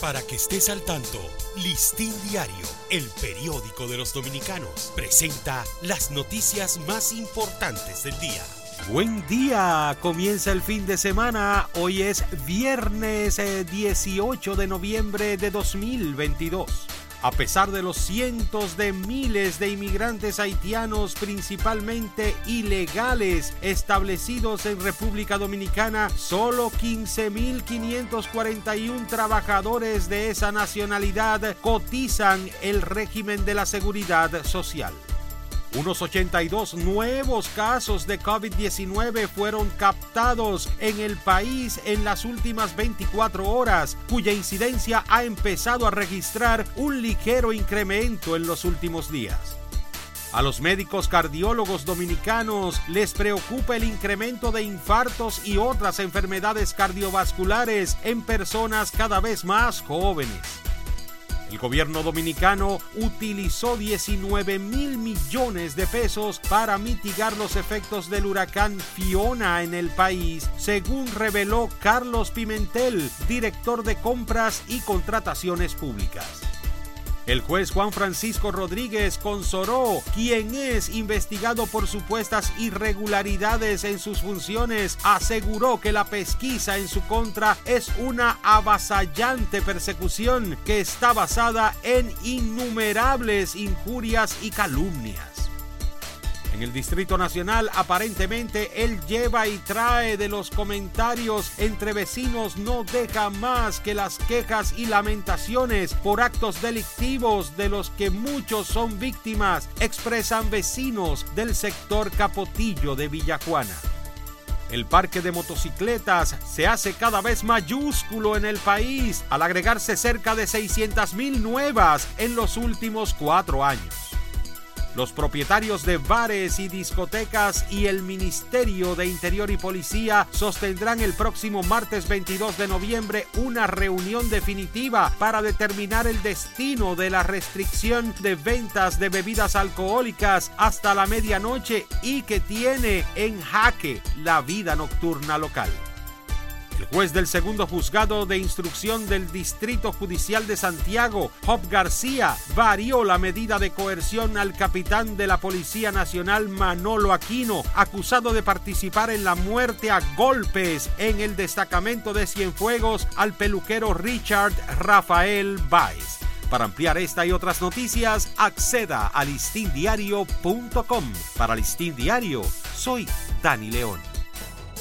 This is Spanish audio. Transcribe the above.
Para que estés al tanto, Listín Diario, el periódico de los dominicanos, presenta las noticias más importantes del día. Buen día, comienza el fin de semana, hoy es viernes 18 eh, de noviembre de 2022. A pesar de los cientos de miles de inmigrantes haitianos, principalmente ilegales, establecidos en República Dominicana, solo 15.541 trabajadores de esa nacionalidad cotizan el régimen de la seguridad social. Unos 82 nuevos casos de COVID-19 fueron captados en el país en las últimas 24 horas, cuya incidencia ha empezado a registrar un ligero incremento en los últimos días. A los médicos cardiólogos dominicanos les preocupa el incremento de infartos y otras enfermedades cardiovasculares en personas cada vez más jóvenes. El gobierno dominicano utilizó 19 mil millones de pesos para mitigar los efectos del huracán Fiona en el país, según reveló Carlos Pimentel, director de compras y contrataciones públicas. El juez Juan Francisco Rodríguez Consoró, quien es investigado por supuestas irregularidades en sus funciones, aseguró que la pesquisa en su contra es una avasallante persecución que está basada en innumerables injurias y calumnias. En el Distrito Nacional aparentemente él lleva y trae de los comentarios entre vecinos no deja más que las quejas y lamentaciones por actos delictivos de los que muchos son víctimas, expresan vecinos del sector Capotillo de Villajuana. El parque de motocicletas se hace cada vez mayúsculo en el país al agregarse cerca de 600 mil nuevas en los últimos cuatro años. Los propietarios de bares y discotecas y el Ministerio de Interior y Policía sostendrán el próximo martes 22 de noviembre una reunión definitiva para determinar el destino de la restricción de ventas de bebidas alcohólicas hasta la medianoche y que tiene en jaque la vida nocturna local. El juez del segundo juzgado de instrucción del Distrito Judicial de Santiago, Job García, varió la medida de coerción al capitán de la Policía Nacional Manolo Aquino, acusado de participar en la muerte a golpes en el destacamento de Cienfuegos al peluquero Richard Rafael Baez. Para ampliar esta y otras noticias, acceda a listindiario.com. Para Listín Diario, soy Dani León.